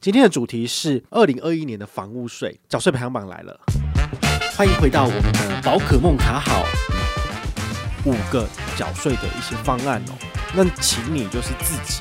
今天的主题是二零二一年的房屋税缴税排行榜来了，欢迎回到我们的宝可梦卡好，五个缴税的一些方案哦，那请你就是自己。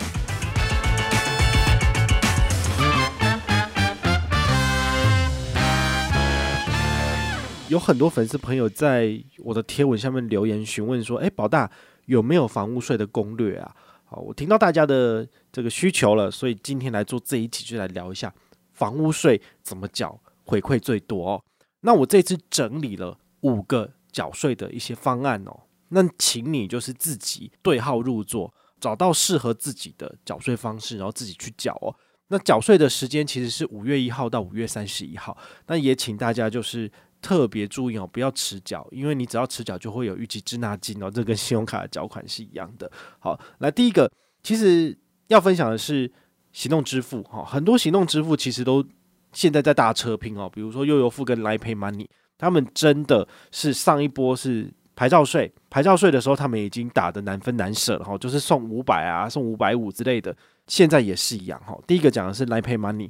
有很多粉丝朋友在我的贴文下面留言询问说：“哎，宝大有没有房屋税的攻略啊？”好，我听到大家的这个需求了，所以今天来做这一期，就来聊一下房屋税怎么缴，回馈最多哦。那我这次整理了五个缴税的一些方案哦，那请你就是自己对号入座，找到适合自己的缴税方式，然后自己去缴哦。那缴税的时间其实是五月一号到五月三十一号，那也请大家就是。特别注意哦，不要迟缴，因为你只要迟缴就会有逾期滞纳金哦，这跟信用卡的缴款是一样的。好，来第一个，其实要分享的是行动支付哈，很多行动支付其实都现在在大车拼哦，比如说悠游付跟 Line Pay Money，他们真的是上一波是牌照税，牌照税的时候他们已经打得难分难舍了哈，就是送五百啊，送五百五之类的，现在也是一样哈。第一个讲的是 Line Pay Money。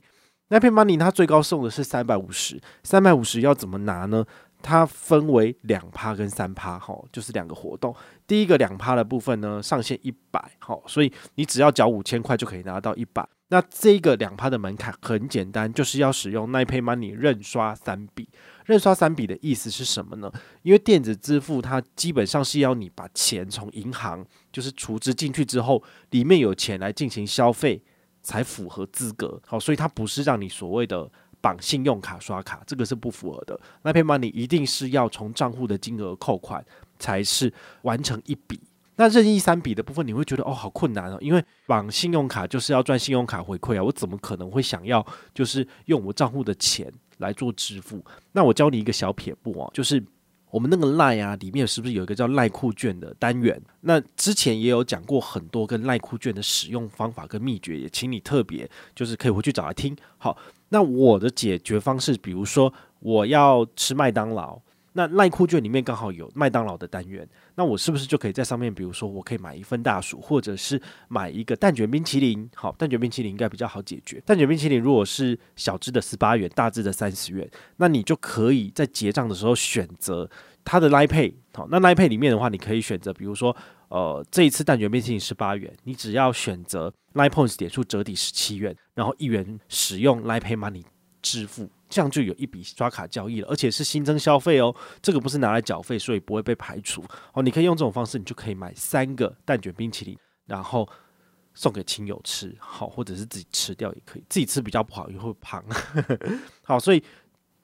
Line Pay Money 它最高送的是三百五十，三百五十要怎么拿呢？它分为两趴跟三趴，哈，就是两个活动。第一个两趴的部分呢，上限一百，好，所以你只要缴五千块就可以拿到一百。那这个两趴的门槛很简单，就是要使用 Nipay Money 认刷三笔。认刷三笔的意思是什么呢？因为电子支付它基本上是要你把钱从银行就是储值进去之后，里面有钱来进行消费。才符合资格，好，所以它不是让你所谓的绑信用卡刷卡，这个是不符合的。那笔 Money 一定是要从账户的金额扣款，才是完成一笔。那任意三笔的部分，你会觉得哦，好困难哦，因为绑信用卡就是要赚信用卡回馈啊，我怎么可能会想要就是用我账户的钱来做支付？那我教你一个小撇步哦，就是。我们那个赖啊，里面是不是有一个叫赖酷券的单元？那之前也有讲过很多跟赖酷券的使用方法跟秘诀，也请你特别就是可以回去找来听。好，那我的解决方式，比如说我要吃麦当劳。那赖酷券里面刚好有麦当劳的单元，那我是不是就可以在上面，比如说我可以买一份大薯，或者是买一个蛋卷冰淇淋？好，蛋卷冰淇淋应该比较好解决。蛋卷冰淇淋如果是小只的十八元，大只的三十元，那你就可以在结账的时候选择它的 Line Pay。好，那 Line Pay 里面的话，你可以选择，比如说呃这一次蛋卷冰淇淋十八元，你只要选择 Line Points 点数折抵十七元，然后一元使用 Line Pay Money 支付。这样就有一笔刷卡交易了，而且是新增消费哦。这个不是拿来缴费，所以不会被排除哦。你可以用这种方式，你就可以买三个蛋卷冰淇淋，然后送给亲友吃，好，或者是自己吃掉也可以。自己吃比较不好，也会胖。好，所以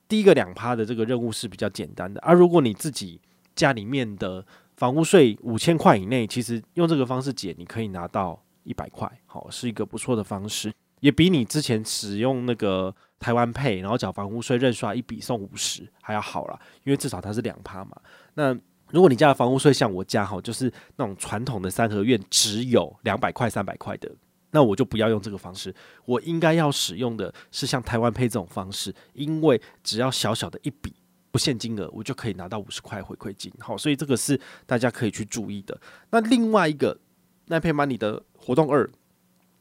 第一个两趴的这个任务是比较简单的。而、如果你自己家里面的房屋税五千块以内，其实用这个方式解，你可以拿到一百块，好，是一个不错的方式。也比你之前使用那个台湾配然后缴房屋税认刷一笔送五十还要好啦，因为至少它是两趴嘛。那如果你家的房屋税像我家哈，就是那种传统的三合院，只有两百块、三百块的，那我就不要用这个方式。我应该要使用的是像台湾配这种方式，因为只要小小的一笔不限金额，我就可以拿到五十块回馈金。好，所以这个是大家可以去注意的。那另外一个那配 Money 的活动二。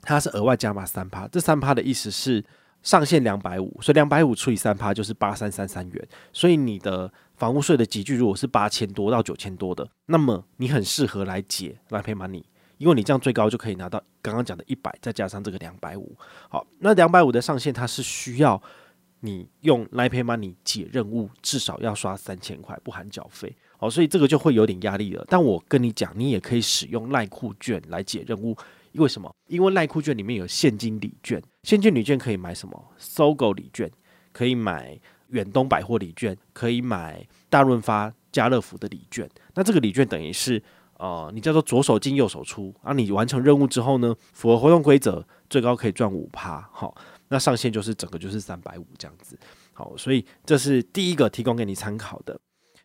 它是额外加码三趴，这三趴的意思是上限两百五，所以两百五除以三趴就是八三三三元。所以你的房屋税的集聚如果是八千多到九千多的，那么你很适合来解 Line Pay Money，因为你这样最高就可以拿到刚刚讲的一百，再加上这个两百五。好，那两百五的上限它是需要你用 l i Pay Money 解任务，至少要刷三千块，不含缴费。好，所以这个就会有点压力了。但我跟你讲，你也可以使用赖库券来解任务。因为什么？因为赖库券里面有现金礼券，现金礼券可以买什么搜狗礼券，可以买远东百货礼券，可以买大润发、家乐福的礼券。那这个礼券等于是，呃，你叫做左手进右手出啊。你完成任务之后呢，符合活动规则，最高可以赚五趴。好，那上限就是整个就是三百五这样子。好，所以这是第一个提供给你参考的。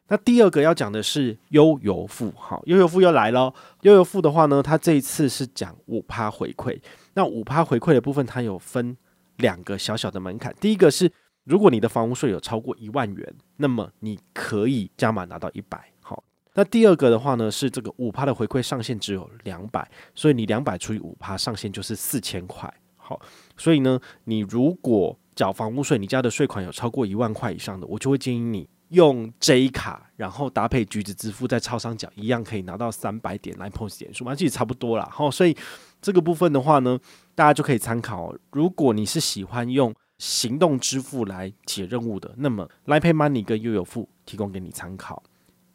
那第二个要讲的是悠游付，好，悠游付又来了。悠游付的话呢，它这一次是讲五趴回馈。那五趴回馈的部分，它有分两个小小的门槛。第一个是，如果你的房屋税有超过一万元，那么你可以加码拿到一百。好，那第二个的话呢，是这个五趴的回馈上限只有两百，所以你两百除以五趴，上限就是四千块。好，所以呢，你如果缴房屋税，你家的税款有超过一万块以上的，我就会建议你用 J 卡，然后搭配橘子支付，在超商缴一样可以拿到三百点 Line Points 点数嘛，其实差不多啦。好，所以这个部分的话呢，大家就可以参考。如果你是喜欢用行动支付来解任务的，那么 Line Pay Money 跟悠游付提供给你参考。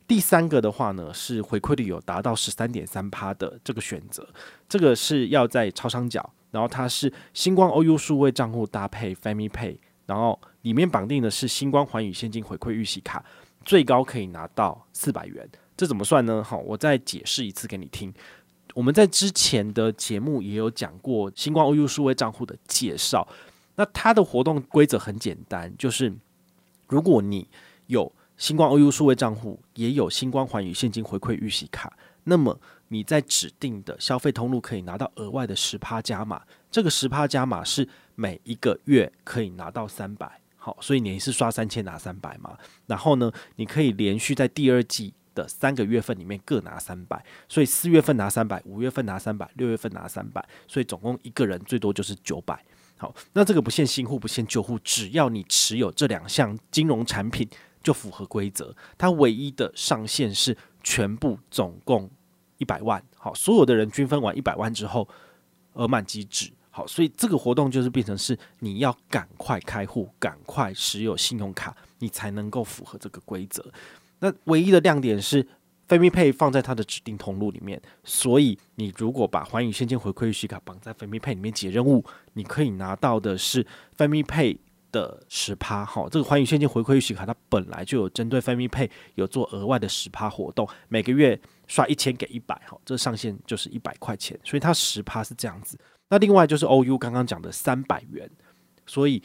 第三个的话呢，是回馈率有达到十三点三趴的这个选择，这个是要在超商缴，然后它是星光 OU 数位账户搭配 Family Pay，然后里面绑定的是星光环宇现金回馈预习卡，最高可以拿到四百元。这怎么算呢？好，我再解释一次给你听。我们在之前的节目也有讲过星光 OU 数位账户的介绍，那它的活动规则很简单，就是如果你有星光 OU 数位账户也有星光环宇现金回馈预习卡，那么你在指定的消费通路可以拿到额外的十趴加码，这个十趴加码是每一个月可以拿到三百，好，所以你是刷三千拿三百嘛，然后呢，你可以连续在第二季的三个月份里面各拿三百，所以四月份拿三百，五月份拿三百，六月份拿三百，所以总共一个人最多就是九百，好，那这个不限新户不限旧户，只要你持有这两项金融产品。就符合规则，它唯一的上限是全部总共一百万，好，所有的人均分完一百万之后，额满即止，好，所以这个活动就是变成是你要赶快开户，赶快持有信用卡，你才能够符合这个规则。那唯一的亮点是 FamiPay 放在它的指定通路里面，所以你如果把环宇现金回馈预习卡绑在 FamiPay 里面解任务，你可以拿到的是 FamiPay。的十趴哈，这个环宇现金回馈预习卡，它本来就有针对 FamiPay 有做额外的十趴活动，每个月刷一千给一百哈，这上限就是一百块钱，所以它十趴是这样子。那另外就是 OU 刚刚讲的三百元，所以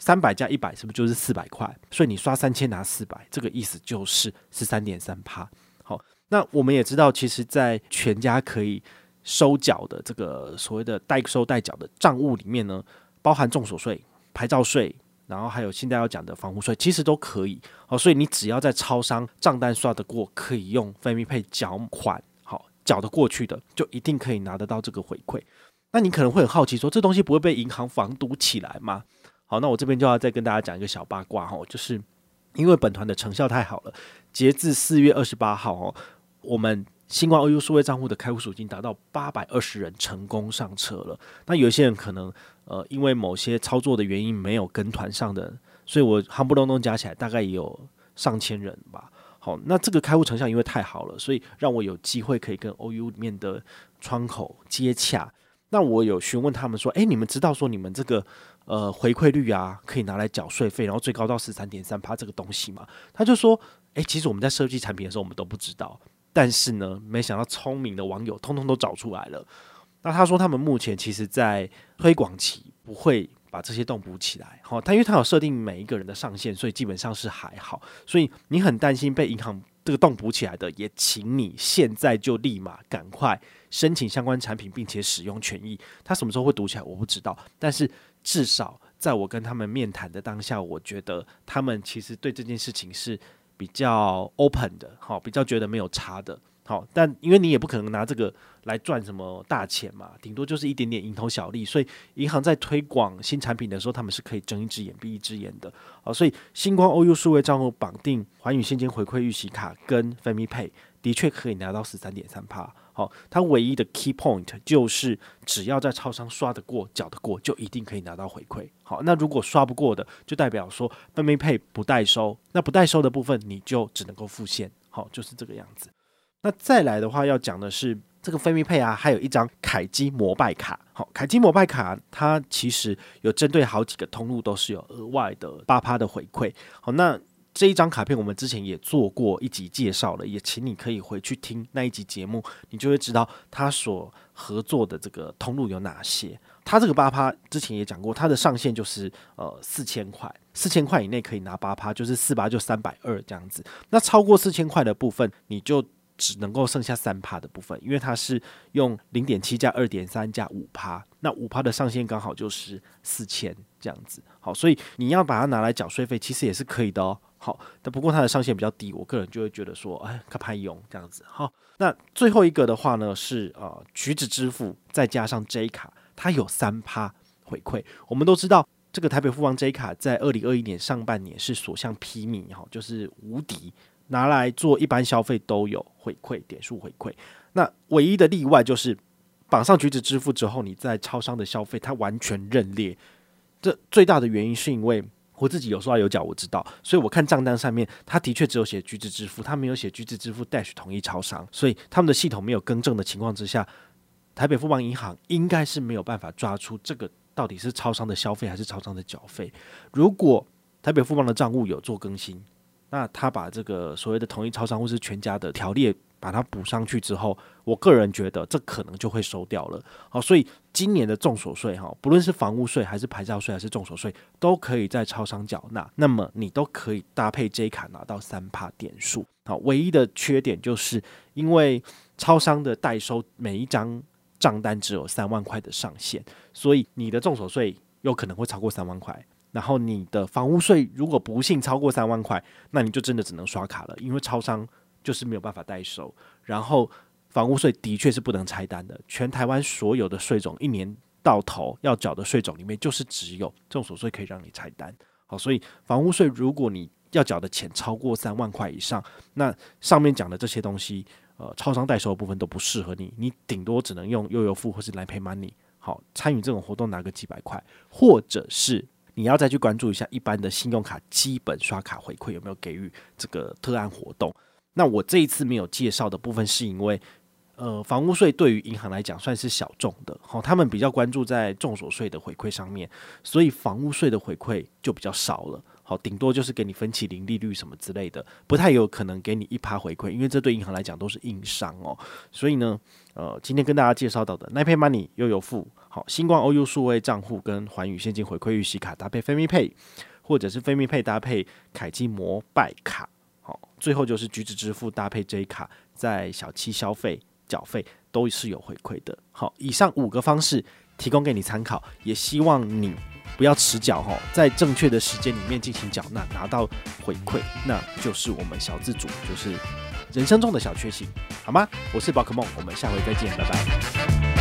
三百加一百是不是就是四百块？所以你刷三千拿四百，这个意思就是十三点三趴。好，那我们也知道，其实，在全家可以收缴的这个所谓的代收代缴的账务里面呢，包含重所税、牌照税。然后还有现在要讲的房屋税，其实都可以哦。所以你只要在超商账单刷得过，可以用 FamiPay 缴款，好缴得过去的，就一定可以拿得到这个回馈。那你可能会很好奇说，这东西不会被银行防堵起来吗？好，那我这边就要再跟大家讲一个小八卦哈，就是因为本团的成效太好了，截至四月二十八号哦，我们。新光 OU 数位账户的开户数已经达到八百二十人成功上车了。那有些人可能呃因为某些操作的原因没有跟团上的，所以我夯不隆咚加起来大概也有上千人吧。好，那这个开户成效因为太好了，所以让我有机会可以跟 OU 里面的窗口接洽。那我有询问他们说，诶，你们知道说你们这个呃回馈率啊可以拿来缴税费，然后最高到十三点三趴这个东西吗？他就说，诶，其实我们在设计产品的时候我们都不知道。但是呢，没想到聪明的网友通通都找出来了。那他说他们目前其实，在推广期不会把这些洞补起来。好，他因为他有设定每一个人的上限，所以基本上是还好。所以你很担心被银行这个洞补起来的，也请你现在就立马赶快申请相关产品，并且使用权益。他什么时候会堵起来，我不知道。但是至少在我跟他们面谈的当下，我觉得他们其实对这件事情是。比较 open 的，好，比较觉得没有差的，好，但因为你也不可能拿这个来赚什么大钱嘛，顶多就是一点点蝇头小利，所以银行在推广新产品的时候，他们是可以睁一只眼闭一只眼的，好，所以星光 OU 数位账户绑定环宇现金回馈预习卡跟 FamiPay 的确可以拿到十三点三趴。好，它唯一的 key point 就是只要在超商刷得过、缴得过，就一定可以拿到回馈。好，那如果刷不过的，就代表说 FamiPay 不代收，那不代收的部分你就只能够付现。好，就是这个样子。那再来的话要讲的是这个 FamiPay 啊，还有一张凯基摩拜卡。好，凯基摩拜卡它其实有针对好几个通路都是有额外的八趴的回馈。好，那。这一张卡片我们之前也做过一集介绍了，也请你可以回去听那一集节目，你就会知道它所合作的这个通路有哪些。它这个八趴之前也讲过，它的上限就是呃四千块，四千块以内可以拿八趴，就是四八就三百二这样子。那超过四千块的部分，你就只能够剩下三趴的部分，因为它是用零点七加二点三加五趴，那五趴的上限刚好就是四千这样子。好，所以你要把它拿来缴税费，其实也是可以的哦。好，但不过它的上限比较低，我个人就会觉得说，哎，可怕用这样子。好，那最后一个的话呢是呃橘子支付再加上 J 卡，它有三趴。回馈。我们都知道，这个台北富邦 J 卡在二零二一年上半年是所向披靡哈，就是无敌，拿来做一般消费都有回馈点数回馈。那唯一的例外就是绑上橘子支付之后，你在超商的消费它完全认列。这最大的原因是因为我自己有刷有缴，我知道，所以我看账单上面，它的确只有写橘子支付，它没有写橘子支付 Dash 统一超商，所以他们的系统没有更正的情况之下，台北富邦银行应该是没有办法抓出这个到底是超商的消费还是超商的缴费。如果台北富邦的账务有做更新，那他把这个所谓的统一超商或是全家的条列把它补上去之后，我个人觉得这可能就会收掉了。好，所以今年的重所税哈，不论是房屋税还是牌照税还是重所税，都可以在超商缴纳。那么你都可以搭配 J 卡拿到三趴点数。好，唯一的缺点就是因为超商的代收每一张账单只有三万块的上限，所以你的重所税有可能会超过三万块。然后你的房屋税如果不幸超过三万块，那你就真的只能刷卡了，因为超商。就是没有办法代收，然后房屋税的确是不能拆单的。全台湾所有的税种，一年到头要缴的税种里面，就是只有综所税可以让你拆单。好，所以房屋税如果你要缴的钱超过三万块以上，那上面讲的这些东西，呃，超商代收的部分都不适合你，你顶多只能用悠游付或是 Line Pay Money。好，参与这种活动拿个几百块，或者是你要再去关注一下一般的信用卡基本刷卡回馈有没有给予这个特案活动。那我这一次没有介绍的部分，是因为，呃，房屋税对于银行来讲算是小众的，好，他们比较关注在重所税的回馈上面，所以房屋税的回馈就比较少了，好，顶多就是给你分期零利率什么之类的，不太有可能给你一趴回馈，因为这对银行来讲都是硬伤哦，所以呢，呃，今天跟大家介绍到的 Line Pay Money 悠游付，好，星光 OU 数位账户跟环宇现金回馈预习卡搭配 FamiPay，或者是 FamiPay 搭配凯基摩拜卡。好，最后就是橘子支付搭配 J 卡，在小七消费缴费都是有回馈的。好，以上五个方式提供给你参考，也希望你不要迟缴哈，在正确的时间里面进行缴纳，拿到回馈，那就是我们小自主，就是人生中的小确幸，好吗？我是宝可梦，我们下回再见，拜拜。